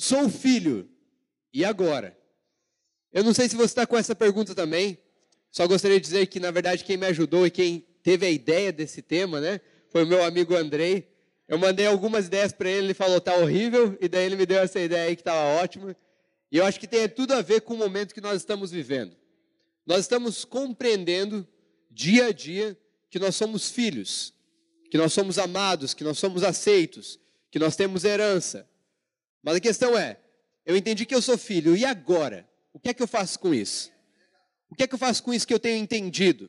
Sou filho, e agora? Eu não sei se você está com essa pergunta também. Só gostaria de dizer que, na verdade, quem me ajudou e quem teve a ideia desse tema, né, foi o meu amigo Andrei. Eu mandei algumas ideias para ele, ele falou tá horrível, e daí ele me deu essa ideia aí que estava ótima. E eu acho que tem tudo a ver com o momento que nós estamos vivendo. Nós estamos compreendendo dia a dia que nós somos filhos, que nós somos amados, que nós somos aceitos, que nós temos herança. Mas a questão é, eu entendi que eu sou filho, e agora? O que é que eu faço com isso? O que é que eu faço com isso que eu tenho entendido?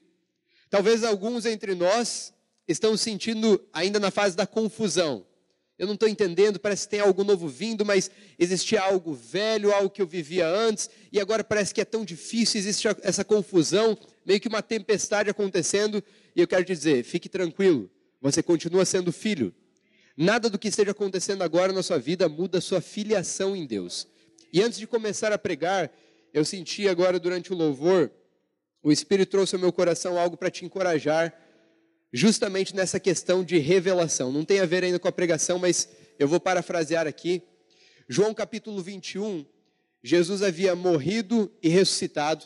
Talvez alguns entre nós estão sentindo ainda na fase da confusão. Eu não estou entendendo, parece que tem algo novo vindo, mas existia algo velho, algo que eu vivia antes, e agora parece que é tão difícil, existe essa confusão, meio que uma tempestade acontecendo, e eu quero te dizer, fique tranquilo, você continua sendo filho. Nada do que esteja acontecendo agora na sua vida muda a sua filiação em Deus. E antes de começar a pregar, eu senti agora durante o louvor, o Espírito trouxe ao meu coração algo para te encorajar, justamente nessa questão de revelação. Não tem a ver ainda com a pregação, mas eu vou parafrasear aqui. João capítulo 21, Jesus havia morrido e ressuscitado,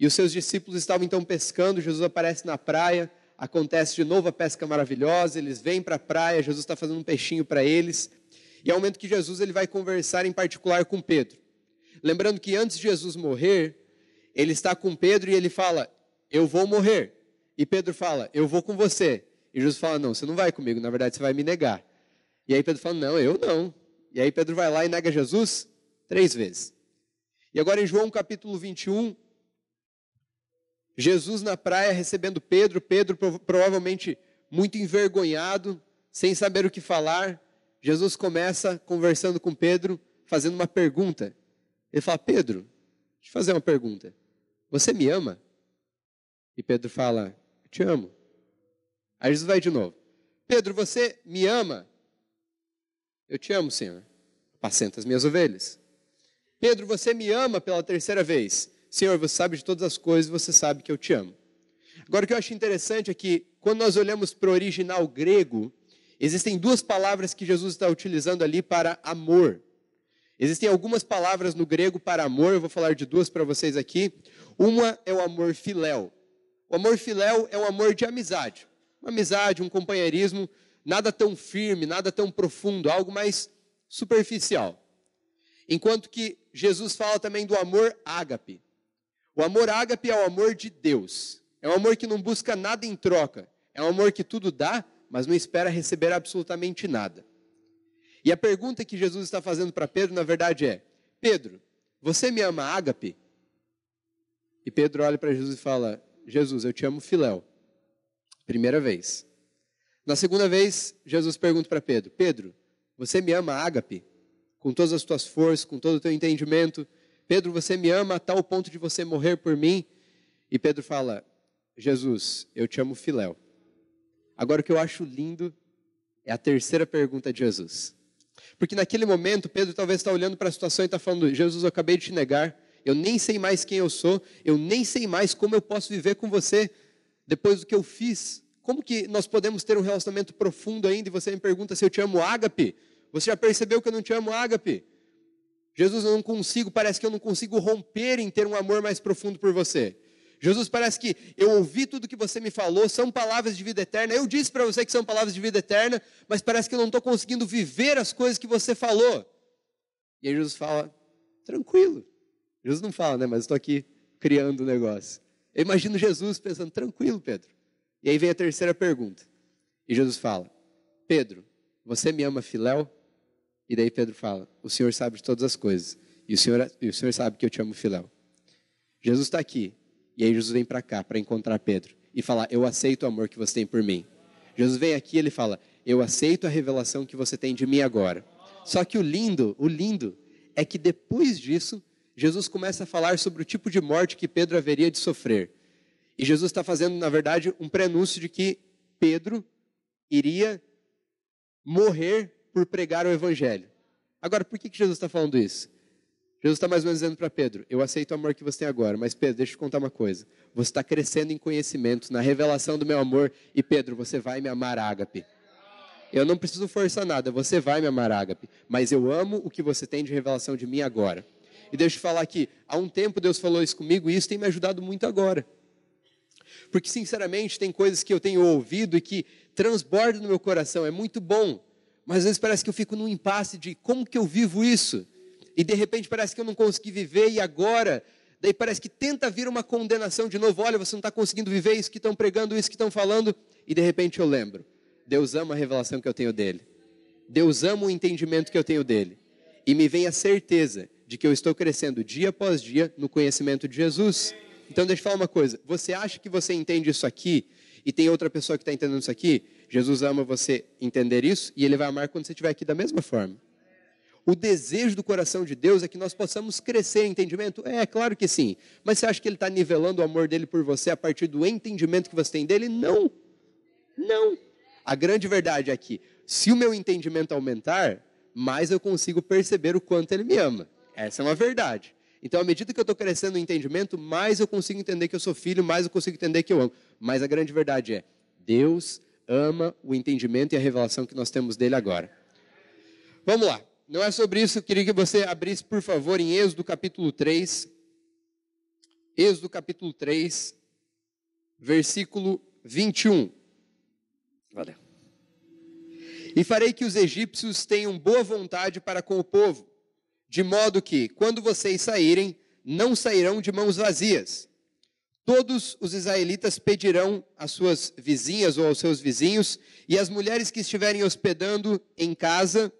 e os seus discípulos estavam então pescando. Jesus aparece na praia, acontece de novo a pesca maravilhosa, eles vêm para a praia, Jesus está fazendo um peixinho para eles, e é o momento que Jesus ele vai conversar em particular com Pedro. Lembrando que antes de Jesus morrer, ele está com Pedro e ele fala: Eu vou morrer. E Pedro fala: Eu vou com você. E Jesus fala: Não, você não vai comigo, na verdade você vai me negar. E aí Pedro fala: Não, eu não. E aí Pedro vai lá e nega Jesus três vezes. E agora em João capítulo 21, Jesus na praia recebendo Pedro, Pedro provavelmente muito envergonhado, sem saber o que falar. Jesus começa conversando com Pedro, fazendo uma pergunta. Ele fala: Pedro, deixa eu fazer uma pergunta. Você me ama? E Pedro fala: Eu te amo. Aí Jesus vai de novo: Pedro, você me ama? Eu te amo, Senhor. Apacenta as minhas ovelhas. Pedro, você me ama pela terceira vez? Senhor, você sabe de todas as coisas, você sabe que eu te amo. Agora, o que eu acho interessante é que, quando nós olhamos para o original grego, existem duas palavras que Jesus está utilizando ali para amor. Existem algumas palavras no grego para amor, eu vou falar de duas para vocês aqui. Uma é o amor filéu. O amor filéu é um amor de amizade. Uma amizade, um companheirismo, nada tão firme, nada tão profundo, algo mais superficial. Enquanto que Jesus fala também do amor ágape. O amor ágape é o amor de Deus. É um amor que não busca nada em troca. É um amor que tudo dá, mas não espera receber absolutamente nada. E a pergunta que Jesus está fazendo para Pedro, na verdade, é: Pedro, você me ama ágape? E Pedro olha para Jesus e fala: Jesus, eu te amo filéu. Primeira vez. Na segunda vez, Jesus pergunta para Pedro: Pedro, você me ama ágape? Com todas as tuas forças, com todo o teu entendimento. Pedro, você me ama a tal ponto de você morrer por mim? E Pedro fala: Jesus, eu te amo filéu. Agora o que eu acho lindo é a terceira pergunta de Jesus. Porque naquele momento, Pedro talvez está olhando para a situação e está falando: Jesus, eu acabei de te negar, eu nem sei mais quem eu sou, eu nem sei mais como eu posso viver com você depois do que eu fiz. Como que nós podemos ter um relacionamento profundo ainda e você me pergunta se eu te amo ágape? Você já percebeu que eu não te amo ágape? Jesus, eu não consigo, parece que eu não consigo romper em ter um amor mais profundo por você. Jesus, parece que eu ouvi tudo que você me falou, são palavras de vida eterna. Eu disse para você que são palavras de vida eterna, mas parece que eu não estou conseguindo viver as coisas que você falou. E aí Jesus fala: tranquilo. Jesus não fala, né? Mas estou aqui criando o um negócio. Eu imagino Jesus pensando: tranquilo, Pedro. E aí vem a terceira pergunta. E Jesus fala: Pedro, você me ama filéu? E daí Pedro fala: O Senhor sabe de todas as coisas. E o Senhor, e o senhor sabe que eu te amo filéu. Jesus está aqui e aí Jesus vem para cá para encontrar Pedro e falar: Eu aceito o amor que você tem por mim. Jesus vem aqui e ele fala: Eu aceito a revelação que você tem de mim agora. Só que o lindo, o lindo, é que depois disso, Jesus começa a falar sobre o tipo de morte que Pedro haveria de sofrer. E Jesus está fazendo, na verdade, um prenúncio de que Pedro iria morrer por pregar o Evangelho. Agora, por que Jesus está falando isso? Jesus está mais ou menos dizendo para Pedro: Eu aceito o amor que você tem agora, mas Pedro, deixa eu te contar uma coisa. Você está crescendo em conhecimento, na revelação do meu amor, e Pedro, você vai me amar, ágape. Eu não preciso forçar nada, você vai me amar, Ágape, mas eu amo o que você tem de revelação de mim agora. E deixa eu te falar que há um tempo Deus falou isso comigo e isso tem me ajudado muito agora. Porque, sinceramente, tem coisas que eu tenho ouvido e que transbordam no meu coração, é muito bom, mas às vezes parece que eu fico num impasse de como que eu vivo isso? E de repente parece que eu não consegui viver e agora daí parece que tenta vir uma condenação de novo. Olha, você não está conseguindo viver isso que estão pregando, isso que estão falando. E de repente eu lembro: Deus ama a revelação que eu tenho dele. Deus ama o entendimento que eu tenho dele. E me vem a certeza de que eu estou crescendo dia após dia no conhecimento de Jesus. Então, deixa eu falar uma coisa: você acha que você entende isso aqui e tem outra pessoa que está entendendo isso aqui? Jesus ama você entender isso e ele vai amar quando você estiver aqui da mesma forma. O desejo do coração de Deus é que nós possamos crescer em entendimento? É, claro que sim. Mas você acha que Ele está nivelando o amor dele por você a partir do entendimento que você tem dele? Não. Não. A grande verdade é que, se o meu entendimento aumentar, mais eu consigo perceber o quanto Ele me ama. Essa é uma verdade. Então, à medida que eu estou crescendo no entendimento, mais eu consigo entender que eu sou filho, mais eu consigo entender que eu amo. Mas a grande verdade é: Deus ama o entendimento e a revelação que nós temos dele agora. Vamos lá. Não é sobre isso, eu queria que você abrisse, por favor, em Êxodo capítulo 3. Êxodo capítulo 3, versículo 21. Valeu. E farei que os egípcios tenham boa vontade para com o povo, de modo que, quando vocês saírem, não sairão de mãos vazias. Todos os israelitas pedirão às suas vizinhas ou aos seus vizinhos, e as mulheres que estiverem hospedando em casa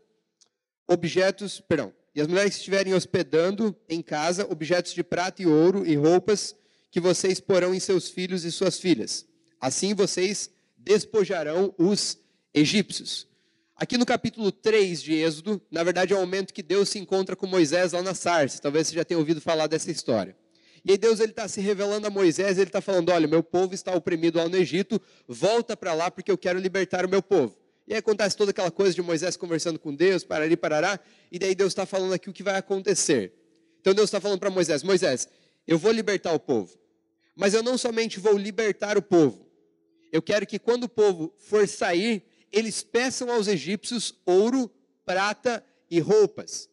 objetos, perdão, e as mulheres que estiverem hospedando em casa objetos de prata e ouro e roupas que vocês porão em seus filhos e suas filhas. Assim vocês despojarão os egípcios. Aqui no capítulo 3 de Êxodo, na verdade é o momento que Deus se encontra com Moisés lá na sarça. Talvez você já tenha ouvido falar dessa história. E aí Deus está se revelando a Moisés, ele está falando, olha, meu povo está oprimido lá no Egito, volta para lá porque eu quero libertar o meu povo. E aí acontece toda aquela coisa de Moisés conversando com Deus, parari, parará, e daí Deus está falando aqui o que vai acontecer. Então Deus está falando para Moisés: Moisés, eu vou libertar o povo, mas eu não somente vou libertar o povo, eu quero que quando o povo for sair, eles peçam aos egípcios ouro, prata e roupas.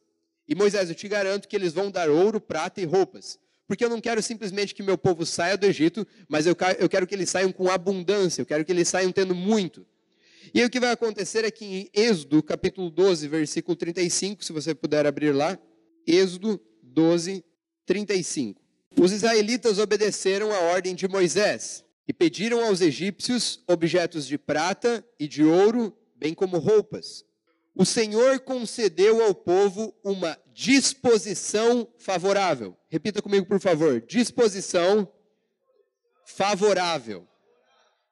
E Moisés, eu te garanto que eles vão dar ouro, prata e roupas. Porque eu não quero simplesmente que meu povo saia do Egito, mas eu quero que eles saiam com abundância, eu quero que eles saiam tendo muito. E o que vai acontecer é que em Êxodo, capítulo 12, versículo 35, se você puder abrir lá, Êxodo 12, 35. Os israelitas obedeceram a ordem de Moisés e pediram aos egípcios objetos de prata e de ouro, bem como roupas. O Senhor concedeu ao povo uma disposição favorável. Repita comigo, por favor. Disposição favorável.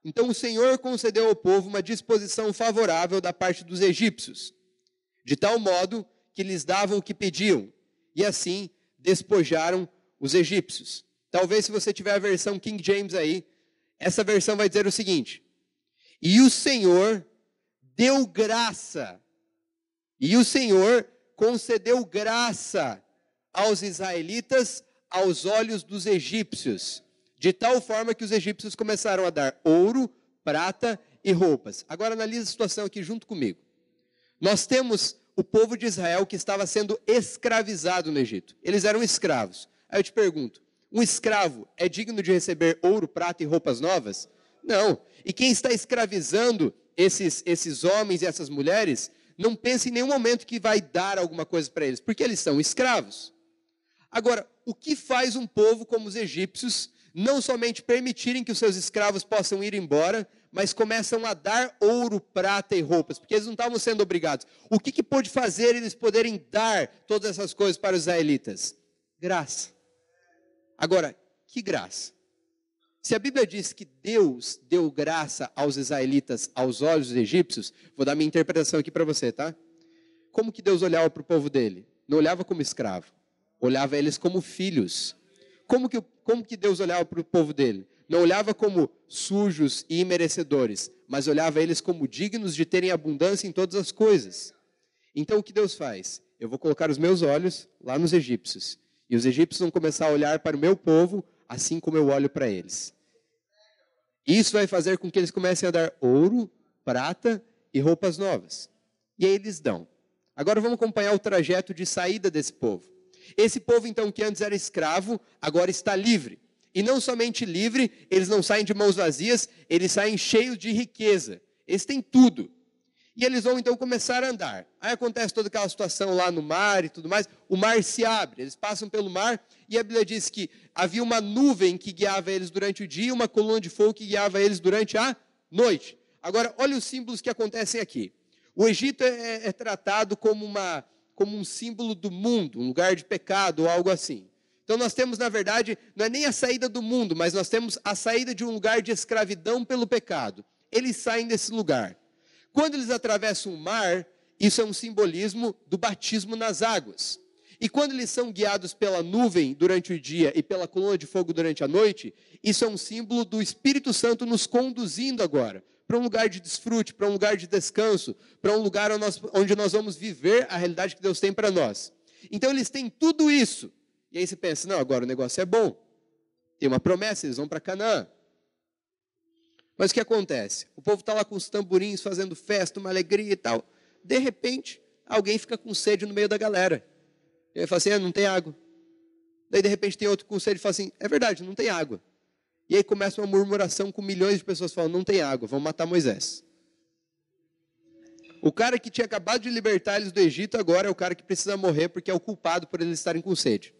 Então o Senhor concedeu ao povo uma disposição favorável da parte dos egípcios, de tal modo que lhes davam o que pediam, e assim despojaram os egípcios. Talvez se você tiver a versão King James aí, essa versão vai dizer o seguinte: E o Senhor deu graça, e o Senhor concedeu graça aos israelitas aos olhos dos egípcios de tal forma que os egípcios começaram a dar ouro, prata e roupas. Agora analise a situação aqui junto comigo. Nós temos o povo de Israel que estava sendo escravizado no Egito. Eles eram escravos. Aí eu te pergunto: um escravo é digno de receber ouro, prata e roupas novas? Não. E quem está escravizando esses, esses homens e essas mulheres, não pensa em nenhum momento que vai dar alguma coisa para eles, porque eles são escravos. Agora, o que faz um povo como os egípcios não somente permitirem que os seus escravos possam ir embora, mas começam a dar ouro, prata e roupas, porque eles não estavam sendo obrigados. O que, que pôde fazer eles poderem dar todas essas coisas para os israelitas? Graça. Agora, que graça? Se a Bíblia diz que Deus deu graça aos israelitas aos olhos dos egípcios, vou dar minha interpretação aqui para você, tá? Como que Deus olhava para o povo dele? Não olhava como escravo, olhava eles como filhos. Como que, como que Deus olhava para o povo dele? Não olhava como sujos e imerecedores, mas olhava eles como dignos de terem abundância em todas as coisas. Então o que Deus faz? Eu vou colocar os meus olhos lá nos egípcios. E os egípcios vão começar a olhar para o meu povo, assim como eu olho para eles. Isso vai fazer com que eles comecem a dar ouro, prata e roupas novas. E aí eles dão. Agora vamos acompanhar o trajeto de saída desse povo. Esse povo, então, que antes era escravo, agora está livre. E não somente livre, eles não saem de mãos vazias, eles saem cheios de riqueza. Eles têm tudo. E eles vão então começar a andar. Aí acontece toda aquela situação lá no mar e tudo mais. O mar se abre, eles passam pelo mar e a Bíblia diz que havia uma nuvem que guiava eles durante o dia e uma coluna de fogo que guiava eles durante a noite. Agora, olha os símbolos que acontecem aqui. O Egito é, é, é tratado como, uma, como um símbolo do mundo, um lugar de pecado ou algo assim. Então nós temos, na verdade, não é nem a saída do mundo, mas nós temos a saída de um lugar de escravidão pelo pecado. Eles saem desse lugar. Quando eles atravessam o mar, isso é um simbolismo do batismo nas águas. E quando eles são guiados pela nuvem durante o dia e pela coluna de fogo durante a noite, isso é um símbolo do Espírito Santo nos conduzindo agora para um lugar de desfrute, para um lugar de descanso, para um lugar onde nós vamos viver a realidade que Deus tem para nós. Então eles têm tudo isso. E aí você pensa, não, agora o negócio é bom. Tem uma promessa, eles vão para Canaã. Mas o que acontece? O povo está lá com os tamborins, fazendo festa, uma alegria e tal. De repente, alguém fica com sede no meio da galera. E aí fala assim, ah, não tem água. Daí, de repente, tem outro com sede e fala assim, é verdade, não tem água. E aí começa uma murmuração com milhões de pessoas falando, não tem água, vamos matar Moisés. O cara que tinha acabado de libertar eles do Egito agora é o cara que precisa morrer porque é o culpado por eles estarem com sede.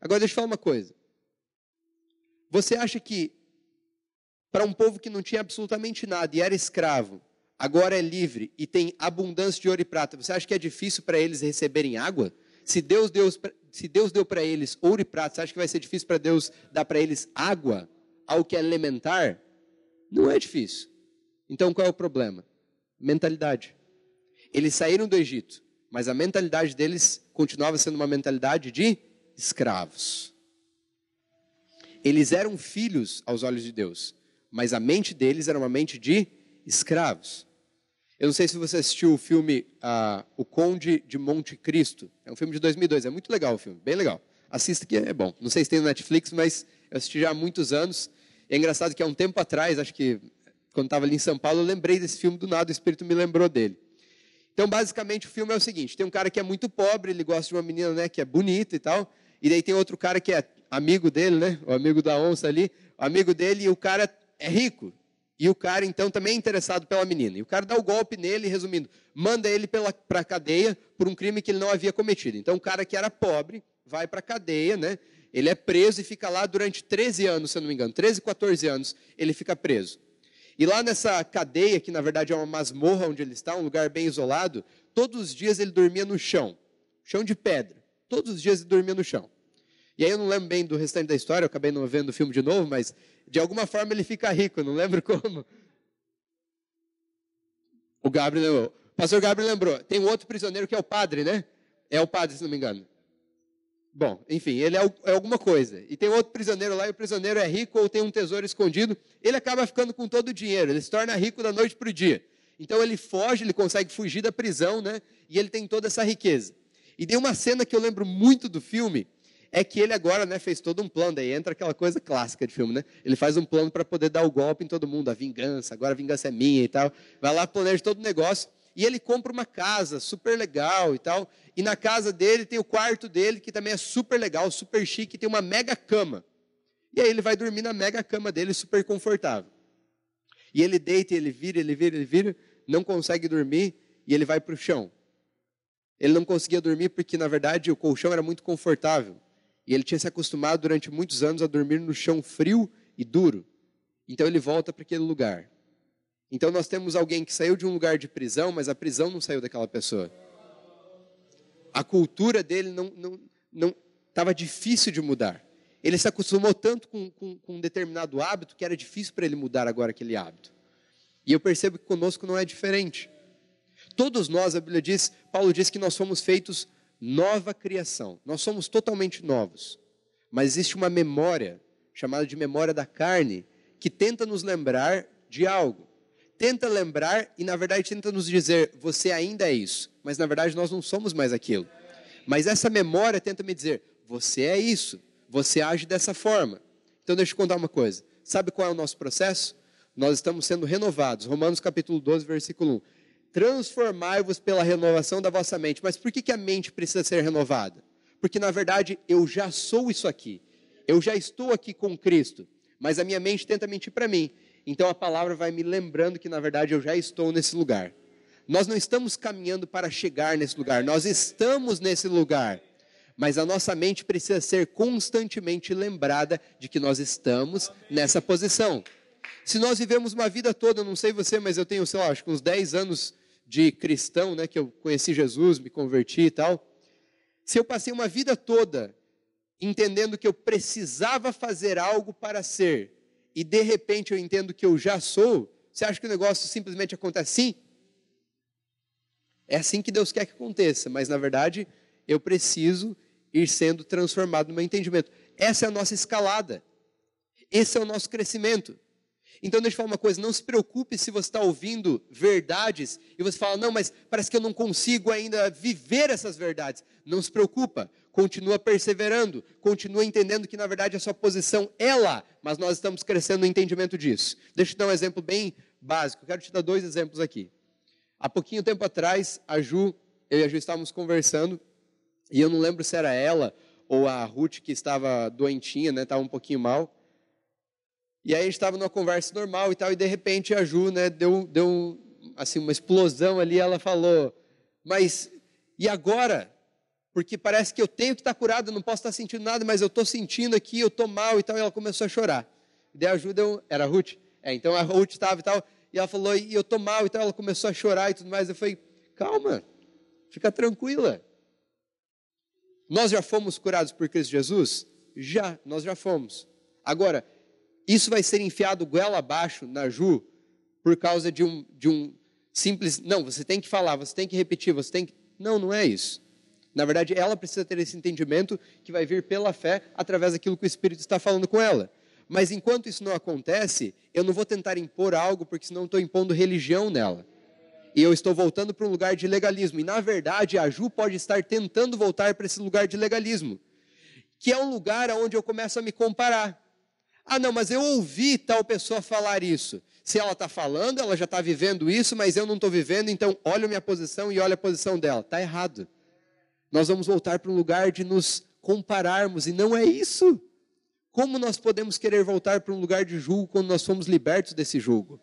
Agora deixa eu falar uma coisa. Você acha que para um povo que não tinha absolutamente nada e era escravo, agora é livre e tem abundância de ouro e prata, você acha que é difícil para eles receberem água? Se Deus deu, se Deus deu para eles ouro e prata, você acha que vai ser difícil para Deus dar para eles água, algo que é elementar? Não é difícil. Então qual é o problema? Mentalidade. Eles saíram do Egito, mas a mentalidade deles continuava sendo uma mentalidade de escravos. Eles eram filhos aos olhos de Deus, mas a mente deles era uma mente de escravos. Eu não sei se você assistiu o filme uh, O Conde de Monte Cristo. É um filme de 2002, é muito legal o filme, bem legal. Assista que é bom. Não sei se tem no Netflix, mas eu assisti já há muitos anos. É engraçado que há um tempo atrás, acho que quando estava ali em São Paulo, eu lembrei desse filme do nada, o Espírito me lembrou dele. Então, basicamente, o filme é o seguinte: tem um cara que é muito pobre, ele gosta de uma menina né, que é bonita e tal, e daí tem outro cara que é amigo dele, né? O amigo da onça ali, amigo dele, e o cara é rico. E o cara, então, também é interessado pela menina. E o cara dá o golpe nele, resumindo, manda ele para a cadeia por um crime que ele não havia cometido. Então, o cara que era pobre vai para a cadeia, né? Ele é preso e fica lá durante 13 anos, se eu não me engano. 13, 14 anos ele fica preso. E lá nessa cadeia, que na verdade é uma masmorra onde ele está, um lugar bem isolado, todos os dias ele dormia no chão chão de pedra. Todos os dias ele dormia no chão. E aí eu não lembro bem do restante da história, eu acabei não vendo o filme de novo, mas de alguma forma ele fica rico, não lembro como. O Gabriel lembrou. O pastor Gabriel lembrou. Tem um outro prisioneiro que é o padre, né? É o padre, se não me engano. Bom, enfim, ele é, é alguma coisa. E tem outro prisioneiro lá, e o prisioneiro é rico ou tem um tesouro escondido. Ele acaba ficando com todo o dinheiro, ele se torna rico da noite para o dia. Então ele foge, ele consegue fugir da prisão, né? E ele tem toda essa riqueza. E tem uma cena que eu lembro muito do filme, é que ele agora né, fez todo um plano, daí entra aquela coisa clássica de filme, né? Ele faz um plano para poder dar o golpe em todo mundo, a vingança, agora a vingança é minha e tal. Vai lá, planeja todo o negócio, e ele compra uma casa super legal e tal, e na casa dele tem o quarto dele, que também é super legal, super chique, tem uma mega cama. E aí ele vai dormir na mega cama dele, super confortável. E ele deita, ele vira, ele vira, ele vira, não consegue dormir, e ele vai para o chão. Ele não conseguia dormir porque, na verdade, o colchão era muito confortável. E ele tinha se acostumado durante muitos anos a dormir no chão frio e duro. Então ele volta para aquele lugar. Então nós temos alguém que saiu de um lugar de prisão, mas a prisão não saiu daquela pessoa. A cultura dele não estava não, não, difícil de mudar. Ele se acostumou tanto com, com, com um determinado hábito que era difícil para ele mudar agora aquele hábito. E eu percebo que conosco não é diferente. Todos nós, a Bíblia diz, Paulo diz que nós fomos feitos nova criação. Nós somos totalmente novos. Mas existe uma memória, chamada de memória da carne, que tenta nos lembrar de algo. Tenta lembrar e, na verdade, tenta nos dizer: você ainda é isso. Mas, na verdade, nós não somos mais aquilo. Mas essa memória tenta me dizer: você é isso. Você age dessa forma. Então, deixa eu contar uma coisa. Sabe qual é o nosso processo? Nós estamos sendo renovados. Romanos capítulo 12, versículo 1 transformai-vos pela renovação da vossa mente. Mas por que, que a mente precisa ser renovada? Porque, na verdade, eu já sou isso aqui. Eu já estou aqui com Cristo. Mas a minha mente tenta mentir para mim. Então a palavra vai me lembrando que, na verdade, eu já estou nesse lugar. Nós não estamos caminhando para chegar nesse lugar, nós estamos nesse lugar. Mas a nossa mente precisa ser constantemente lembrada de que nós estamos nessa posição. Se nós vivemos uma vida toda, não sei você, mas eu tenho, sei lá, acho que uns 10 anos de cristão, né, que eu conheci Jesus, me converti e tal. Se eu passei uma vida toda entendendo que eu precisava fazer algo para ser, e de repente eu entendo que eu já sou, você acha que o negócio simplesmente acontece assim? É assim que Deus quer que aconteça, mas na verdade eu preciso ir sendo transformado no meu entendimento. Essa é a nossa escalada. Esse é o nosso crescimento. Então, deixa eu falar uma coisa: não se preocupe se você está ouvindo verdades e você fala, não, mas parece que eu não consigo ainda viver essas verdades. Não se preocupa, continua perseverando, continua entendendo que na verdade a sua posição é lá, mas nós estamos crescendo no entendimento disso. Deixa eu te dar um exemplo bem básico. Quero te dar dois exemplos aqui. Há pouquinho tempo atrás, a Ju, eu e a Ju estávamos conversando, e eu não lembro se era ela ou a Ruth que estava doentinha, né, estava um pouquinho mal. E aí a gente estava numa conversa normal e tal, e de repente a Ju, né, deu, deu assim, uma explosão ali, ela falou, mas e agora? Porque parece que eu tenho que estar curado, não posso estar sentindo nada, mas eu estou sentindo aqui, eu estou mal e tal, e ela começou a chorar. E daí a Ju deu, era a Ruth? É, então a Ruth estava e tal, e ela falou, e eu estou mal e tal, ela começou a chorar e tudo mais, eu falei, calma, fica tranquila. Nós já fomos curados por Cristo Jesus? Já, nós já fomos. Agora, isso vai ser enfiado goela abaixo na Ju por causa de um, de um simples. Não, você tem que falar, você tem que repetir, você tem que. Não, não é isso. Na verdade, ela precisa ter esse entendimento que vai vir pela fé através daquilo que o Espírito está falando com ela. Mas enquanto isso não acontece, eu não vou tentar impor algo, porque senão estou impondo religião nela. E eu estou voltando para um lugar de legalismo. E na verdade, a Ju pode estar tentando voltar para esse lugar de legalismo, que é um lugar onde eu começo a me comparar. Ah, não, mas eu ouvi tal pessoa falar isso. Se ela está falando, ela já está vivendo isso, mas eu não estou vivendo, então olha a minha posição e olha a posição dela. Está errado. Nós vamos voltar para um lugar de nos compararmos, e não é isso. Como nós podemos querer voltar para um lugar de julgo quando nós fomos libertos desse julgo?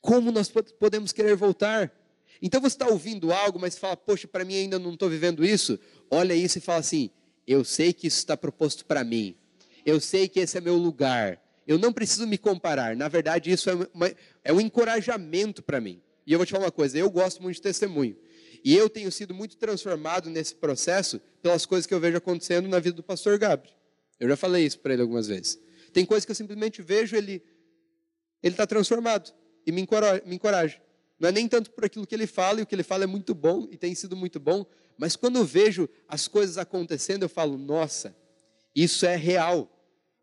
Como nós podemos querer voltar? Então você está ouvindo algo, mas fala, poxa, para mim ainda não estou vivendo isso. Olha isso e fala assim: eu sei que isso está proposto para mim. Eu sei que esse é meu lugar. Eu não preciso me comparar. Na verdade, isso é, uma, é um encorajamento para mim. E eu vou te falar uma coisa: eu gosto muito de testemunho. E eu tenho sido muito transformado nesse processo pelas coisas que eu vejo acontecendo na vida do pastor Gabriel. Eu já falei isso para ele algumas vezes. Tem coisas que eu simplesmente vejo ele ele está transformado e me encoraja, me encoraja. Não é nem tanto por aquilo que ele fala, e o que ele fala é muito bom e tem sido muito bom, mas quando eu vejo as coisas acontecendo, eu falo: nossa, isso é real.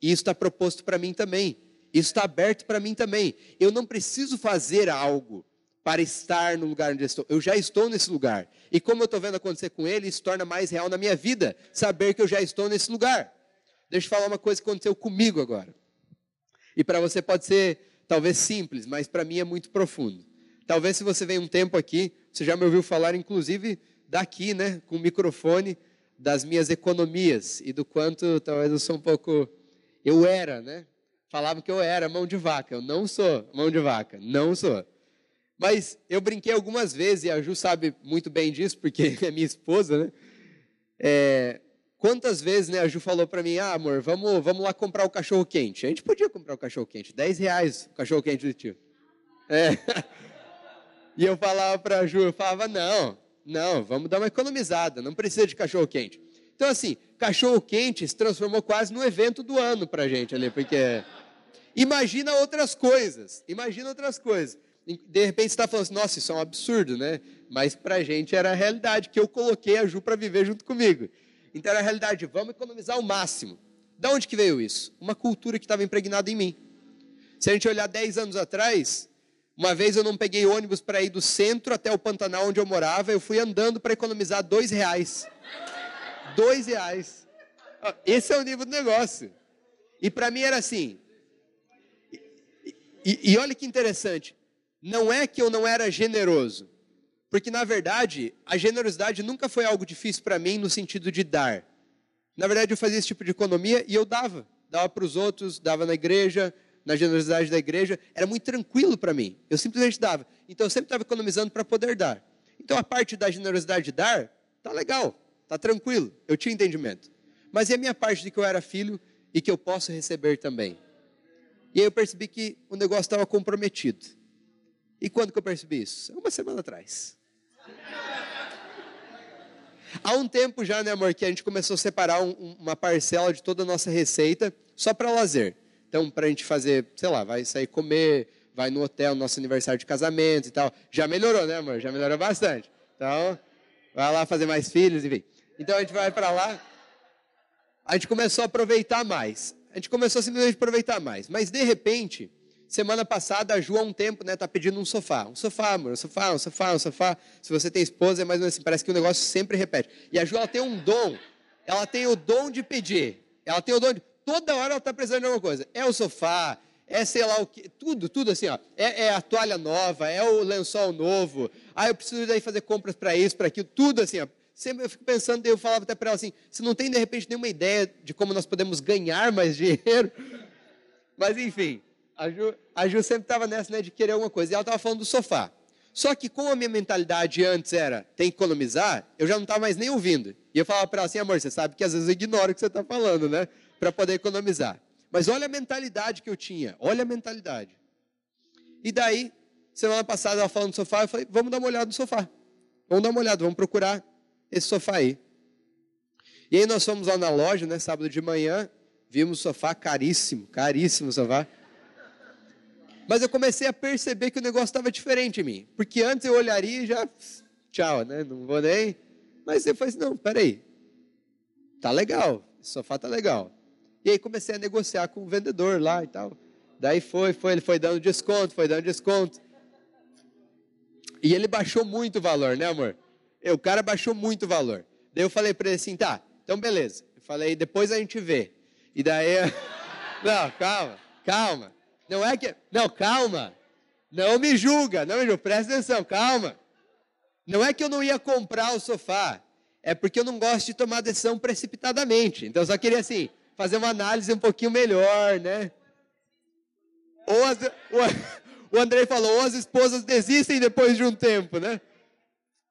E isso está proposto para mim também. Isso está aberto para mim também. Eu não preciso fazer algo para estar no lugar onde estou. Eu já estou nesse lugar. E como eu estou vendo acontecer com ele, isso torna mais real na minha vida. Saber que eu já estou nesse lugar. Deixa eu falar uma coisa que aconteceu comigo agora. E para você pode ser talvez simples, mas para mim é muito profundo. Talvez se você vem um tempo aqui, você já me ouviu falar, inclusive daqui, né, com o microfone, das minhas economias e do quanto talvez eu sou um pouco. Eu era, né? Falavam que eu era mão de vaca. Eu não sou mão de vaca, não sou. Mas eu brinquei algumas vezes, e a Ju sabe muito bem disso, porque é minha esposa, né? É, quantas vezes né, a Ju falou para mim, ah, amor, vamos, vamos lá comprar o cachorro quente. A gente podia comprar o cachorro quente, 10 reais o cachorro quente do tio. É. E eu falava para a Ju, eu falava, não, não, vamos dar uma economizada, não precisa de cachorro quente. Então, assim, cachorro quente se transformou quase no evento do ano para a gente ali, porque. Imagina outras coisas, imagina outras coisas. De repente você está falando assim, nossa, isso é um absurdo, né? Mas para a gente era a realidade, que eu coloquei a Ju para viver junto comigo. Então era a realidade, vamos economizar o máximo. Da onde que veio isso? Uma cultura que estava impregnada em mim. Se a gente olhar 10 anos atrás, uma vez eu não peguei ônibus para ir do centro até o Pantanal onde eu morava, eu fui andando para economizar dois reais. Dois reais. Esse é o nível do negócio. E para mim era assim. E, e, e olha que interessante. não é que eu não era generoso, porque na verdade a generosidade nunca foi algo difícil para mim no sentido de dar. Na verdade eu fazia esse tipo de economia e eu dava, dava para os outros, dava na igreja, na generosidade da igreja, era muito tranquilo para mim. Eu simplesmente dava. Então eu sempre estava economizando para poder dar. Então a parte da generosidade de dar, tá legal, tá tranquilo, eu tinha entendimento. Mas e a minha parte de que eu era filho e que eu posso receber também? E aí eu percebi que o negócio estava comprometido. E quando que eu percebi isso? Uma semana atrás. Há um tempo já, né, amor, que a gente começou a separar um, uma parcela de toda a nossa receita só para lazer. Então, para a gente fazer, sei lá, vai sair comer, vai no hotel, nosso aniversário de casamento e tal. Já melhorou, né, amor? Já melhorou bastante. Então, vai lá fazer mais filhos, enfim. Então, a gente vai para lá. A gente começou a aproveitar mais. A gente começou simplesmente a aproveitar mais. Mas, de repente, semana passada, a Ju, há um tempo, né, tá pedindo um sofá. Um sofá, amor, um sofá, um sofá, um sofá. Se você tem esposa, é mais ou menos assim, parece que o negócio sempre repete. E a Ju, ela tem um dom. Ela tem o dom de pedir. Ela tem o dom de toda hora ela está precisando de alguma coisa. É o sofá, é sei lá o que, tudo, tudo assim, ó. É, é, a toalha nova, é o lençol novo. Ah, eu preciso daí fazer compras para isso, para aquilo, tudo assim, ó. Sempre eu fico pensando, eu falava até para ela assim, se não tem de repente nenhuma ideia de como nós podemos ganhar mais dinheiro. Mas enfim, a Ju, a Ju sempre estava nessa né, de querer alguma coisa. E ela estava falando do sofá. Só que como a minha mentalidade antes era tem que economizar, eu já não estava mais nem ouvindo. E eu falava para ela assim, amor, você sabe que às vezes eu ignoro o que você está falando, né? para poder economizar. Mas olha a mentalidade que eu tinha, olha a mentalidade. E daí, semana passada, ela falando do sofá, eu falei, vamos dar uma olhada no sofá. Vamos dar uma olhada, vamos procurar esse sofá aí. E aí nós fomos lá na loja, né, sábado de manhã, vimos o sofá caríssimo, caríssimo o sofá. Mas eu comecei a perceber que o negócio estava diferente em mim. Porque antes eu olharia e já, tchau, né, não vou nem. Mas depois, não, peraí, tá legal, esse sofá tá legal. E aí comecei a negociar com o vendedor lá e tal. Daí foi, foi, ele foi dando desconto, foi dando desconto. E ele baixou muito o valor, né, amor? O cara baixou muito o valor. Daí eu falei para ele assim, tá, então beleza. Eu falei, depois a gente vê. E daí, não, calma, calma. Não é que, não, calma. Não me julga, não me julga, presta atenção, calma. Não é que eu não ia comprar o sofá, é porque eu não gosto de tomar decisão precipitadamente. Então eu só queria assim, fazer uma análise um pouquinho melhor, né? Ou as, o, o Andrei falou, ou as esposas desistem depois de um tempo, né?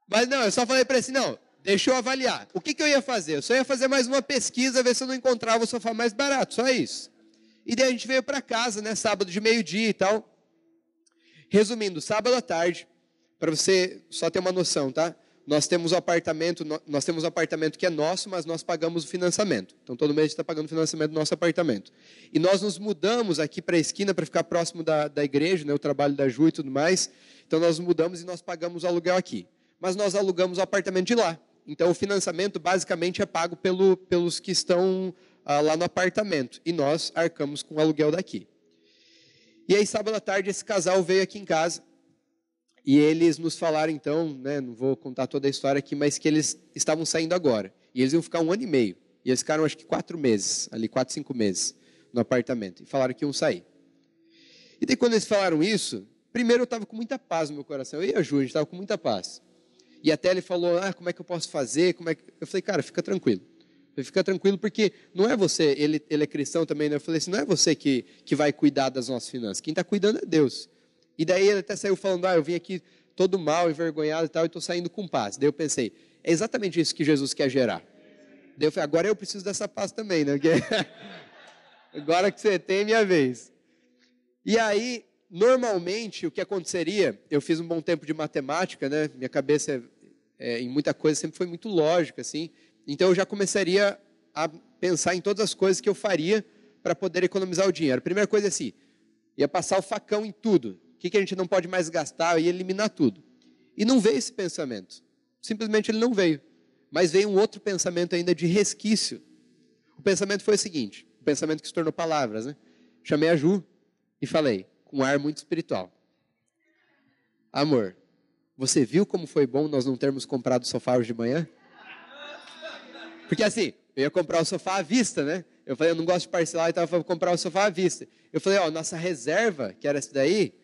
Mas não, eu só falei para ele assim, não, deixa eu avaliar. O que, que eu ia fazer? Eu só ia fazer mais uma pesquisa, ver se eu não encontrava o sofá mais barato, só isso. E daí a gente veio para casa, né, sábado de meio-dia e tal. Resumindo, sábado à tarde, para você só ter uma noção, tá? nós temos um apartamento, nós temos um apartamento que é nosso, mas nós pagamos o financiamento. Então todo mês a gente está pagando o financiamento do nosso apartamento. E nós nos mudamos aqui para a esquina para ficar próximo da, da igreja, né, o trabalho da Ju e tudo mais. Então nós mudamos e nós pagamos o aluguel aqui. Mas nós alugamos o apartamento de lá. Então o financiamento basicamente é pago pelo, pelos que estão ah, lá no apartamento. E nós arcamos com o aluguel daqui. E aí sábado à tarde esse casal veio aqui em casa e eles nos falaram então, né, não vou contar toda a história aqui, mas que eles estavam saindo agora. E eles iam ficar um ano e meio. E eles ficaram acho que quatro meses, ali quatro, cinco meses, no apartamento. E falaram que iam sair. E daí quando eles falaram isso, primeiro eu estava com muita paz no meu coração. Eu e a Ju, a gente estava com muita paz. E até ele falou, ah, como é que eu posso fazer? Como é que... Eu falei, cara, fica tranquilo. Fica tranquilo, porque não é você, ele, ele é cristão também, né? Eu falei assim, não é você que, que vai cuidar das nossas finanças. Quem está cuidando é Deus. E daí ele até saiu falando, ah, eu vim aqui todo mal, envergonhado e tal, e estou saindo com paz. Daí eu pensei, é exatamente isso que Jesus quer gerar. Daí eu falei, agora eu preciso dessa paz também, né? Porque agora que você tem, é minha vez. E aí, normalmente, o que aconteceria, eu fiz um bom tempo de matemática, né? Minha cabeça, é, em muita coisa, sempre foi muito lógica, assim. Então, eu já começaria a pensar em todas as coisas que eu faria para poder economizar o dinheiro. A primeira coisa é assim, ia passar o facão em tudo. O que, que a gente não pode mais gastar e eliminar tudo. E não veio esse pensamento. Simplesmente ele não veio. Mas veio um outro pensamento ainda de resquício. O pensamento foi o seguinte: o pensamento que se tornou palavras, né? Chamei a Ju e falei, um ar muito espiritual: Amor, você viu como foi bom nós não termos comprado o sofá hoje de manhã? Porque assim, eu ia comprar o sofá à vista, né? Eu falei, eu não gosto de parcelar, então eu vou comprar o sofá à vista. Eu falei, ó, nossa reserva, que era essa daí,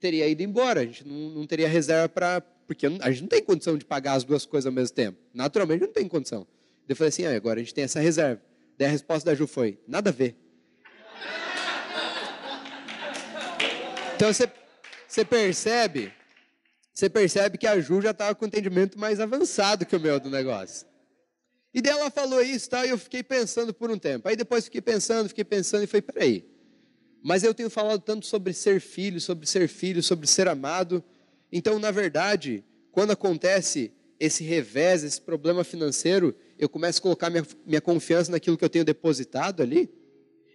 teria ido embora, a gente não, não teria reserva para. Porque a gente não tem condição de pagar as duas coisas ao mesmo tempo. Naturalmente não tem condição. Eu falei assim: ah, agora a gente tem essa reserva. Daí a resposta da Ju foi: nada a ver. Então você, você percebe, você percebe que a Ju já estava com entendimento mais avançado que o meu do negócio. E daí ela falou isso tal, e eu fiquei pensando por um tempo. Aí depois fiquei pensando, fiquei pensando e falei, peraí. Mas eu tenho falado tanto sobre ser filho, sobre ser filho, sobre ser amado. Então, na verdade, quando acontece esse revés, esse problema financeiro, eu começo a colocar minha, minha confiança naquilo que eu tenho depositado ali.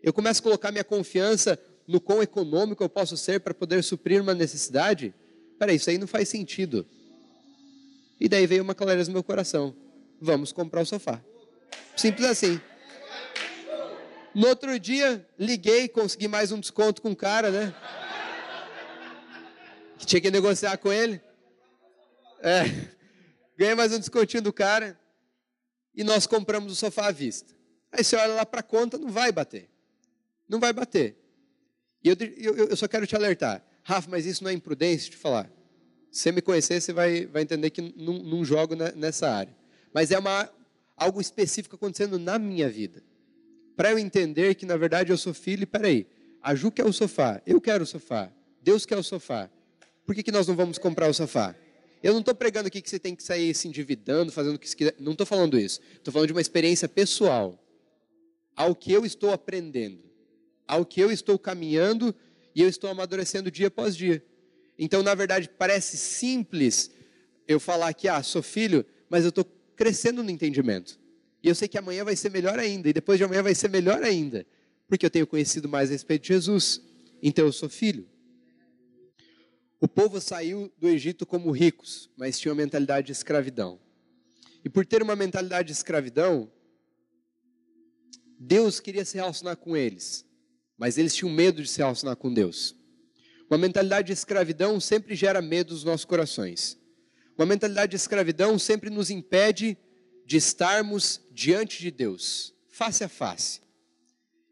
Eu começo a colocar minha confiança no quão econômico eu posso ser para poder suprir uma necessidade. Peraí, isso aí não faz sentido. E daí veio uma clareza no meu coração vamos comprar o sofá. Simples assim. No outro dia, liguei, consegui mais um desconto com o cara, né? Que tinha que negociar com ele. É, ganhei mais um descontinho do cara e nós compramos o sofá à vista. Aí você olha lá para a conta, não vai bater. Não vai bater. E eu, eu, eu, só quero te alertar. Rafa, mas isso não é imprudência de falar. Se você me conhecer, você vai, vai entender que não, não jogo nessa área mas é uma, algo específico acontecendo na minha vida. Para eu entender que, na verdade, eu sou filho, e peraí, a Ju quer o sofá, eu quero o sofá, Deus quer o sofá. Por que, que nós não vamos comprar o sofá? Eu não estou pregando aqui que você tem que sair se endividando, fazendo o que você quiser. Não estou falando isso. Estou falando de uma experiência pessoal. Ao que eu estou aprendendo. Ao que eu estou caminhando e eu estou amadurecendo dia após dia. Então, na verdade, parece simples eu falar que, ah, sou filho, mas eu estou crescendo no entendimento. E eu sei que amanhã vai ser melhor ainda, e depois de amanhã vai ser melhor ainda, porque eu tenho conhecido mais a respeito de Jesus. Então eu sou filho. O povo saiu do Egito como ricos, mas tinha uma mentalidade de escravidão. E por ter uma mentalidade de escravidão, Deus queria se relacionar com eles, mas eles tinham medo de se relacionar com Deus. Uma mentalidade de escravidão sempre gera medo nos nossos corações. Uma mentalidade de escravidão sempre nos impede de estarmos diante de Deus, face a face.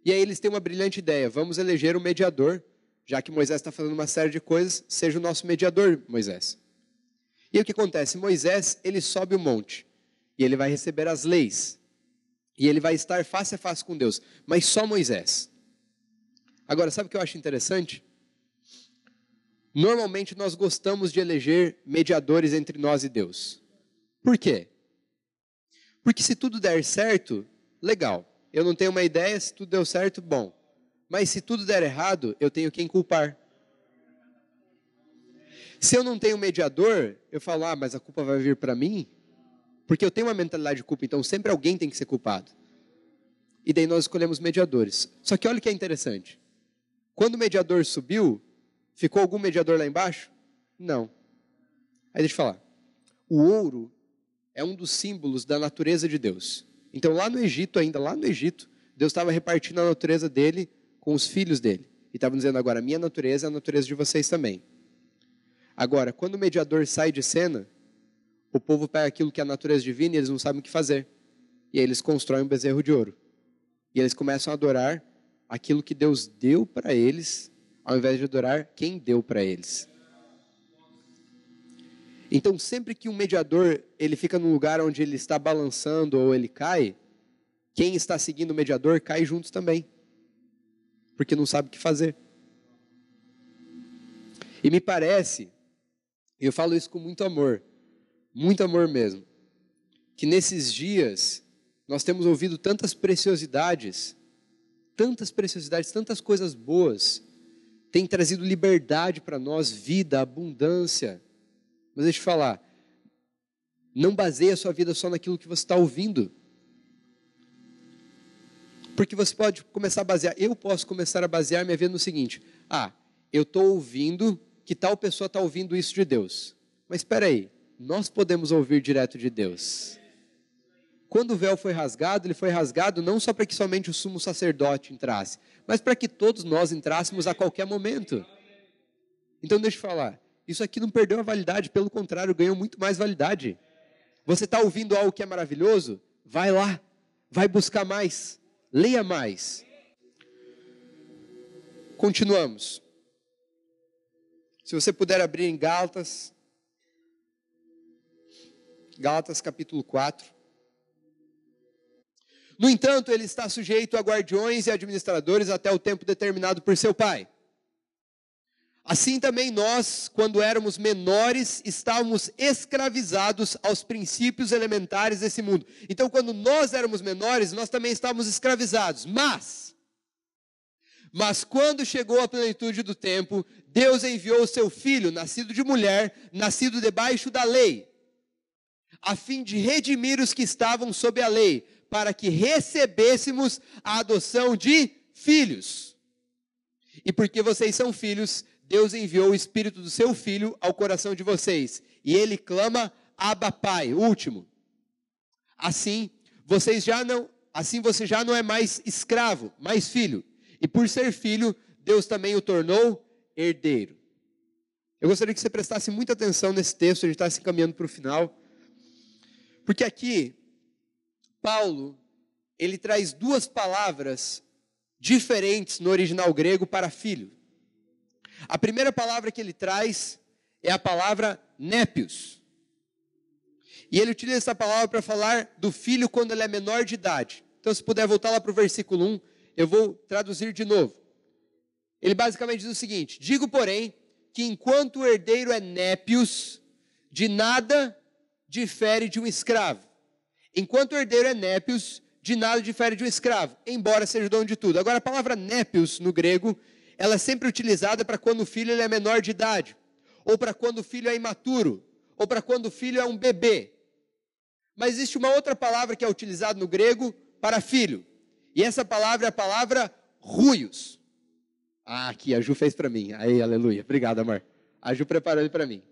E aí eles têm uma brilhante ideia: vamos eleger um mediador, já que Moisés está fazendo uma série de coisas, seja o nosso mediador, Moisés. E o que acontece? Moisés, ele sobe o monte, e ele vai receber as leis, e ele vai estar face a face com Deus, mas só Moisés. Agora, sabe o que eu acho interessante? Normalmente nós gostamos de eleger mediadores entre nós e Deus. Por quê? Porque se tudo der certo, legal. Eu não tenho uma ideia, se tudo deu certo, bom. Mas se tudo der errado, eu tenho quem culpar. Se eu não tenho mediador, eu falo, ah, mas a culpa vai vir para mim? Porque eu tenho uma mentalidade de culpa, então sempre alguém tem que ser culpado. E daí nós escolhemos mediadores. Só que olha o que é interessante. Quando o mediador subiu, Ficou algum mediador lá embaixo? Não. Aí deixa eu falar. O ouro é um dos símbolos da natureza de Deus. Então, lá no Egito, ainda lá no Egito, Deus estava repartindo a natureza dele com os filhos dele. E estava dizendo agora: minha natureza é a natureza de vocês também. Agora, quando o mediador sai de cena, o povo pega aquilo que é a natureza divina e eles não sabem o que fazer. E aí eles constroem um bezerro de ouro. E eles começam a adorar aquilo que Deus deu para eles ao invés de adorar quem deu para eles. Então, sempre que um mediador ele fica num lugar onde ele está balançando ou ele cai, quem está seguindo o mediador cai juntos também, porque não sabe o que fazer. E me parece, eu falo isso com muito amor, muito amor mesmo, que nesses dias nós temos ouvido tantas preciosidades, tantas preciosidades, tantas coisas boas, tem trazido liberdade para nós, vida, abundância. Mas deixa eu falar, não baseie a sua vida só naquilo que você está ouvindo. Porque você pode começar a basear, eu posso começar a basear minha vida no seguinte: ah, eu estou ouvindo que tal pessoa está ouvindo isso de Deus. Mas espera aí, nós podemos ouvir direto de Deus. Quando o véu foi rasgado, ele foi rasgado não só para que somente o sumo sacerdote entrasse, mas para que todos nós entrássemos a qualquer momento. Então, deixa eu falar, isso aqui não perdeu a validade, pelo contrário, ganhou muito mais validade. Você está ouvindo algo que é maravilhoso? Vai lá, vai buscar mais, leia mais. Continuamos. Se você puder abrir em Gálatas, Gálatas capítulo 4. No entanto, ele está sujeito a guardiões e administradores até o tempo determinado por seu pai. Assim também nós, quando éramos menores, estávamos escravizados aos princípios elementares desse mundo. Então, quando nós éramos menores, nós também estávamos escravizados. Mas, mas quando chegou a plenitude do tempo, Deus enviou o seu filho, nascido de mulher, nascido debaixo da lei, a fim de redimir os que estavam sob a lei, para que recebêssemos a adoção de filhos. E porque vocês são filhos, Deus enviou o Espírito do seu Filho ao coração de vocês. E ele clama, Abba Pai, último. Assim, vocês já não, assim você já não é mais escravo, mais filho. E por ser filho, Deus também o tornou herdeiro. Eu gostaria que você prestasse muita atenção nesse texto, a gente está se encaminhando para o final. Porque aqui, Paulo, ele traz duas palavras diferentes no original grego para filho. A primeira palavra que ele traz é a palavra népios. E ele utiliza essa palavra para falar do filho quando ele é menor de idade. Então, se puder voltar lá para o versículo 1, eu vou traduzir de novo. Ele basicamente diz o seguinte: Digo, porém, que enquanto o herdeiro é népios, de nada difere de um escravo. Enquanto o herdeiro é népios, de nada difere de um escravo, embora seja dono de tudo. Agora, a palavra népios no grego ela é sempre utilizada para quando o filho é menor de idade, ou para quando o filho é imaturo, ou para quando o filho é um bebê. Mas existe uma outra palavra que é utilizada no grego para filho, e essa palavra é a palavra ruios. Ah, aqui, a Ju fez para mim. Aí, aleluia. Obrigado, amor. A Ju preparou ele para mim.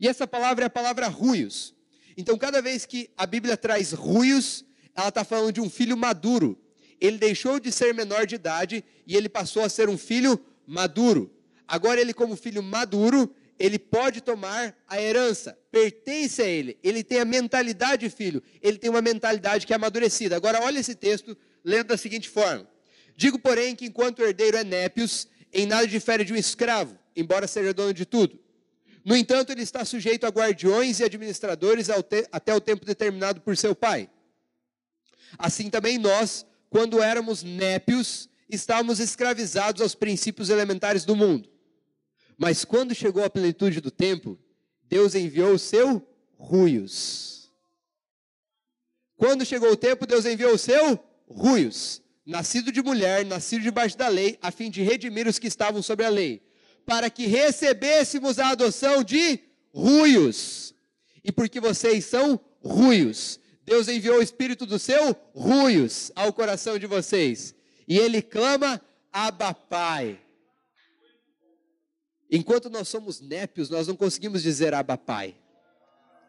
E essa palavra é a palavra ruios. Então, cada vez que a Bíblia traz ruios, ela está falando de um filho maduro. Ele deixou de ser menor de idade e ele passou a ser um filho maduro. Agora ele como filho maduro, ele pode tomar a herança, pertence a ele. Ele tem a mentalidade de filho, ele tem uma mentalidade que é amadurecida. Agora olha esse texto lendo da seguinte forma: Digo, porém, que enquanto o herdeiro é népios, em nada difere de um escravo, embora seja dono de tudo. No entanto, ele está sujeito a guardiões e administradores até o tempo determinado por seu pai. Assim também nós, quando éramos népios, estávamos escravizados aos princípios elementares do mundo. Mas quando chegou a plenitude do tempo, Deus enviou o seu ruios. Quando chegou o tempo, Deus enviou o seu ruios, nascido de mulher, nascido debaixo da lei, a fim de redimir os que estavam sobre a lei, para que recebêssemos a adoção de ruios. E porque vocês são ruios, Deus enviou o espírito do seu ruios ao coração de vocês e ele clama, Abba Pai. Enquanto nós somos népios, nós não conseguimos dizer Abba Pai.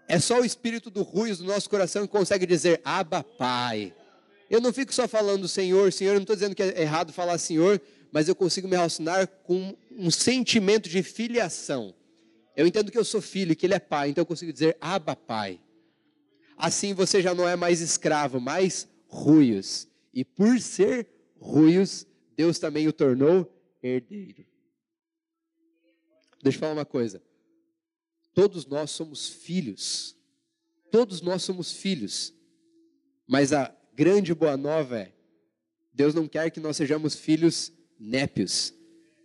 É só o espírito do ruiz do nosso coração que consegue dizer Abba Pai. Eu não fico só falando Senhor, Senhor, eu não estou dizendo que é errado falar Senhor, mas eu consigo me relacionar com um sentimento de filiação. Eu entendo que eu sou filho, que ele é pai, então eu consigo dizer Abba Pai. Assim você já não é mais escravo, mais ruios. E por ser ruios, Deus também o tornou herdeiro. Deixa eu falar uma coisa. Todos nós somos filhos. Todos nós somos filhos. Mas a grande boa nova é: Deus não quer que nós sejamos filhos népios.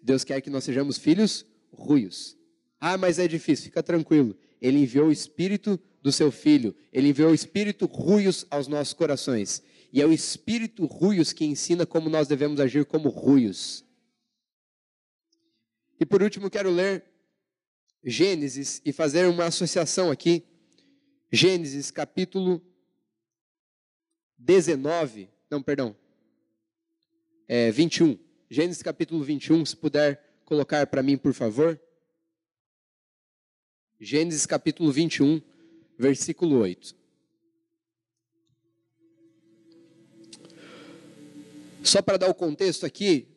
Deus quer que nós sejamos filhos ruios. Ah, mas é difícil, fica tranquilo. Ele enviou o espírito do seu filho, ele enviou o espírito ruios aos nossos corações. E é o espírito ruios que ensina como nós devemos agir como ruios. E por último, quero ler Gênesis e fazer uma associação aqui. Gênesis capítulo 19, não, perdão, é, 21. Gênesis capítulo 21, se puder colocar para mim, por favor. Gênesis capítulo 21, versículo 8. Só para dar o contexto aqui,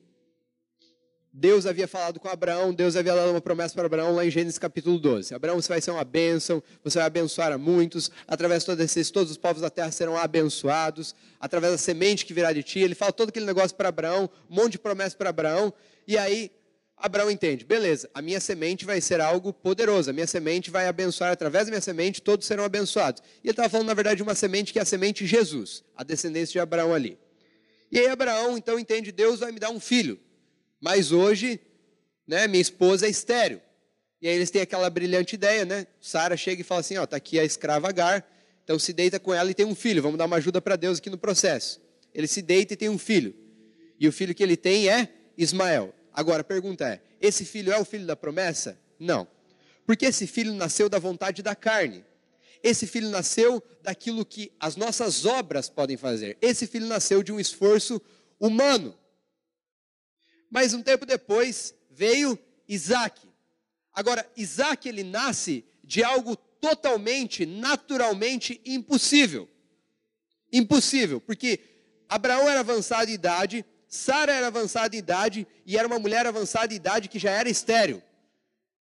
Deus havia falado com Abraão, Deus havia dado uma promessa para Abraão lá em Gênesis capítulo 12. Abraão, você vai ser uma bênção, você vai abençoar a muitos, através de todos esses, todos os povos da terra serão abençoados, através da semente que virá de ti. Ele fala todo aquele negócio para Abraão, um monte de promessa para Abraão, e aí Abraão entende, beleza, a minha semente vai ser algo poderoso, a minha semente vai abençoar, através da minha semente todos serão abençoados. E ele estava falando, na verdade, de uma semente que é a semente de Jesus, a descendência de Abraão ali. E aí Abraão, então, entende, Deus vai me dar um filho, mas hoje, né, minha esposa é estéreo. E aí eles têm aquela brilhante ideia, né? Sara chega e fala assim, ó, tá aqui a escrava Agar, então se deita com ela e tem um filho, vamos dar uma ajuda para Deus aqui no processo. Ele se deita e tem um filho. E o filho que ele tem é Ismael. Agora a pergunta é: esse filho é o filho da promessa? Não. Porque esse filho nasceu da vontade da carne. Esse filho nasceu daquilo que as nossas obras podem fazer. Esse filho nasceu de um esforço humano. Mas um tempo depois veio Isaac. Agora, Isaac ele nasce de algo totalmente, naturalmente impossível. Impossível, porque Abraão era avançado de idade, Sara era avançada de idade e era uma mulher avançada de idade que já era estéril.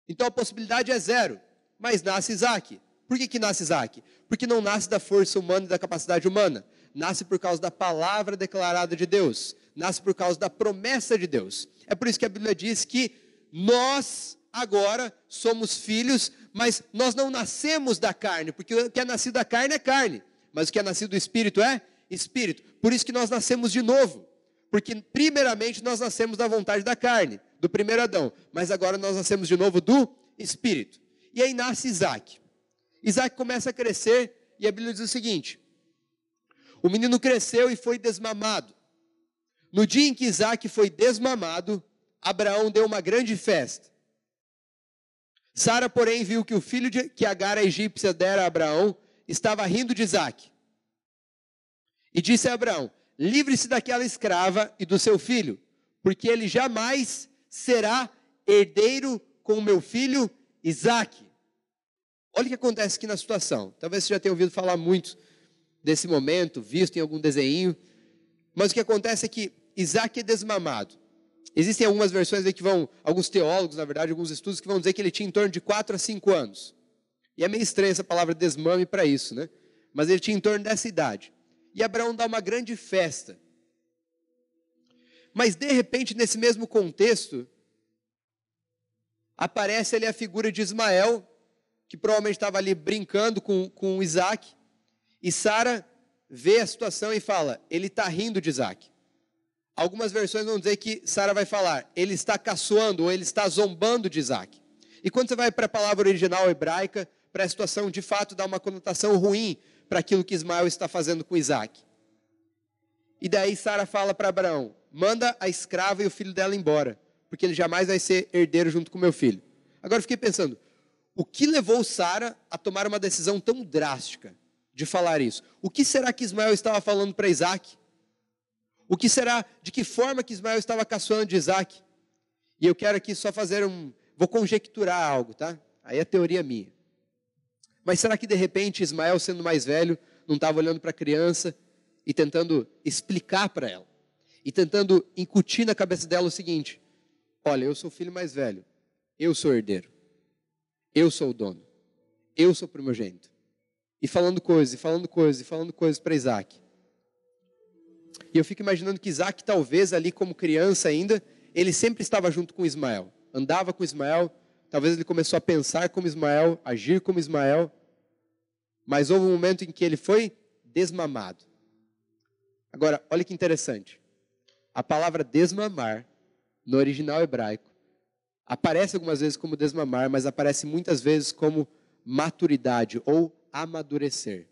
Então a possibilidade é zero. Mas nasce Isaac. Por que, que nasce Isaac? Porque não nasce da força humana e da capacidade humana. Nasce por causa da palavra declarada de Deus. Nasce por causa da promessa de Deus. É por isso que a Bíblia diz que nós agora somos filhos, mas nós não nascemos da carne, porque o que é nascido da carne é carne, mas o que é nascido do espírito é espírito. Por isso que nós nascemos de novo. Porque, primeiramente, nós nascemos da vontade da carne, do primeiro Adão. Mas agora nós nascemos de novo do Espírito. E aí nasce Isaac. Isaac começa a crescer e a Bíblia diz o seguinte: o menino cresceu e foi desmamado. No dia em que Isaac foi desmamado, Abraão deu uma grande festa. Sara, porém, viu que o filho de, que Agar, a egípcia, dera a Abraão, estava rindo de Isaac. E disse a Abraão: Livre-se daquela escrava e do seu filho, porque ele jamais será herdeiro com meu filho Isaac. Olha o que acontece aqui na situação. Talvez você já tenha ouvido falar muito desse momento, visto em algum desenho. Mas o que acontece é que Isaac é desmamado. Existem algumas versões aí que vão, alguns teólogos, na verdade, alguns estudos que vão dizer que ele tinha em torno de 4 a 5 anos. E é meio estranha essa palavra desmame para isso, né? Mas ele tinha em torno dessa idade e Abraão dá uma grande festa. Mas de repente, nesse mesmo contexto, aparece ali a figura de Ismael, que provavelmente estava ali brincando com, com Isaac, e Sara vê a situação e fala: ele está rindo de Isaac. Algumas versões vão dizer que Sara vai falar: ele está caçoando ou ele está zombando de Isaac. E quando você vai para a palavra original hebraica, para a situação de fato dá uma conotação ruim, para aquilo que Ismael está fazendo com Isaac. E daí Sara fala para Abraão: manda a escrava e o filho dela embora, porque ele jamais vai ser herdeiro junto com meu filho. Agora eu fiquei pensando, o que levou Sara a tomar uma decisão tão drástica de falar isso? O que será que Ismael estava falando para Isaac? O que será, de que forma que Ismael estava caçoando de Isaac? E eu quero aqui só fazer um, vou conjecturar algo, tá? Aí é teoria minha. Mas será que de repente Ismael, sendo mais velho, não estava olhando para a criança e tentando explicar para ela? E tentando incutir na cabeça dela o seguinte: olha, eu sou o filho mais velho, eu sou herdeiro, eu sou o dono, eu sou primogênito. E falando coisas, e falando coisas, e falando coisas para Isaac. E eu fico imaginando que Isaac, talvez ali como criança ainda, ele sempre estava junto com Ismael, andava com Ismael, Talvez ele começou a pensar como Ismael, agir como Ismael, mas houve um momento em que ele foi desmamado. Agora, olha que interessante. A palavra desmamar, no original hebraico, aparece algumas vezes como desmamar, mas aparece muitas vezes como maturidade ou amadurecer.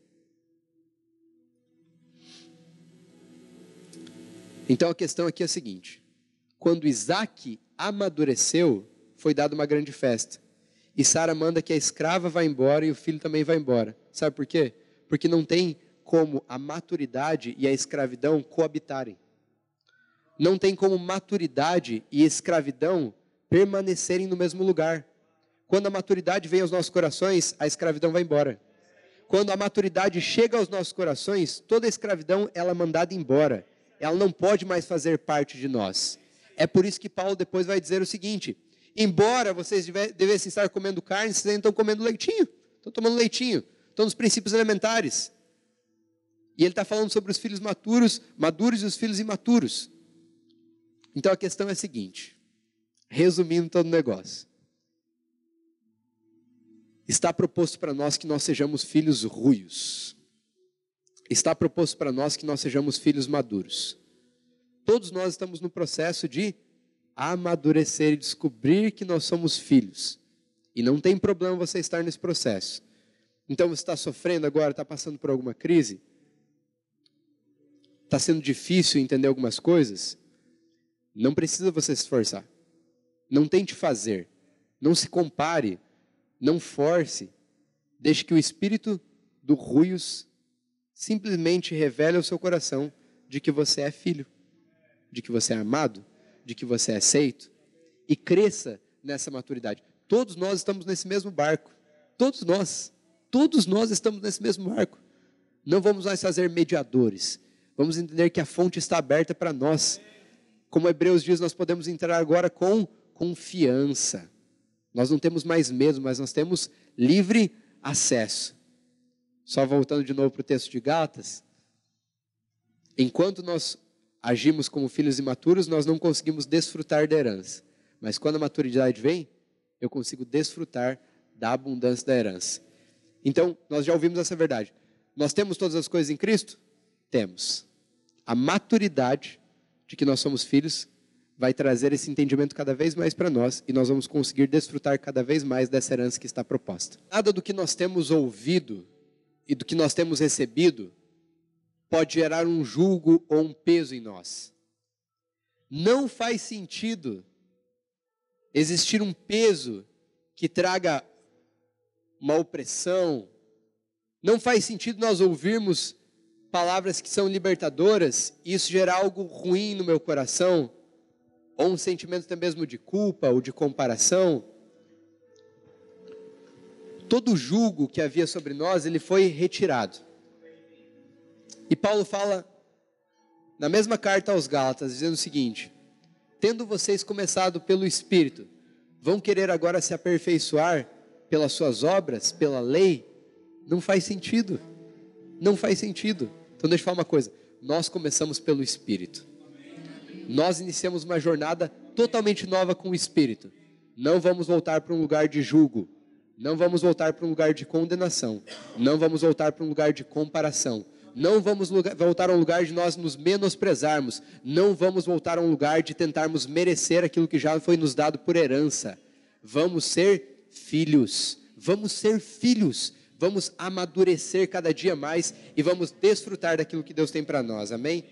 Então a questão aqui é a seguinte: quando Isaac amadureceu, foi dada uma grande festa. E Sara manda que a escrava vá embora e o filho também vá embora. Sabe por quê? Porque não tem como a maturidade e a escravidão coabitarem. Não tem como maturidade e escravidão permanecerem no mesmo lugar. Quando a maturidade vem aos nossos corações, a escravidão vai embora. Quando a maturidade chega aos nossos corações, toda a escravidão ela é mandada embora. Ela não pode mais fazer parte de nós. É por isso que Paulo depois vai dizer o seguinte: Embora vocês devessem estar comendo carne, vocês ainda estão comendo leitinho. Estão tomando leitinho. Estão nos princípios elementares. E ele está falando sobre os filhos maturos, maduros e os filhos imaturos. Então a questão é a seguinte: Resumindo todo o negócio. Está proposto para nós que nós sejamos filhos ruios. Está proposto para nós que nós sejamos filhos maduros. Todos nós estamos no processo de amadurecer e descobrir que nós somos filhos. E não tem problema você estar nesse processo. Então você está sofrendo agora, está passando por alguma crise? Está sendo difícil entender algumas coisas? Não precisa você se esforçar. Não tente fazer. Não se compare não force. Deixe que o espírito do ruios simplesmente revele ao seu coração de que você é filho, de que você é amado, de que você é aceito. E cresça nessa maturidade. Todos nós estamos nesse mesmo barco. Todos nós. Todos nós estamos nesse mesmo barco. Não vamos mais fazer mediadores. Vamos entender que a fonte está aberta para nós. Como Hebreus diz, nós podemos entrar agora com confiança. Nós não temos mais medo, mas nós temos livre acesso. Só voltando de novo para o texto de Gálatas. Enquanto nós agimos como filhos imaturos, nós não conseguimos desfrutar da herança. Mas quando a maturidade vem, eu consigo desfrutar da abundância da herança. Então, nós já ouvimos essa verdade. Nós temos todas as coisas em Cristo? Temos. A maturidade de que nós somos filhos vai trazer esse entendimento cada vez mais para nós e nós vamos conseguir desfrutar cada vez mais dessa herança que está proposta. Nada do que nós temos ouvido e do que nós temos recebido pode gerar um julgo ou um peso em nós. Não faz sentido existir um peso que traga uma opressão. Não faz sentido nós ouvirmos palavras que são libertadoras e isso gerar algo ruim no meu coração ou um sentimento até mesmo de culpa ou de comparação, todo o jugo que havia sobre nós, ele foi retirado. E Paulo fala na mesma carta aos Gálatas, dizendo o seguinte: Tendo vocês começado pelo Espírito, vão querer agora se aperfeiçoar pelas suas obras, pela lei? Não faz sentido. Não faz sentido. Então deixa eu falar uma coisa: nós começamos pelo Espírito nós iniciamos uma jornada totalmente nova com o Espírito. Não vamos voltar para um lugar de julgo. Não vamos voltar para um lugar de condenação. Não vamos voltar para um lugar de comparação. Não vamos voltar a um lugar de nós nos menosprezarmos. Não vamos voltar a um lugar de tentarmos merecer aquilo que já foi nos dado por herança. Vamos ser filhos. Vamos ser filhos. Vamos amadurecer cada dia mais e vamos desfrutar daquilo que Deus tem para nós. Amém?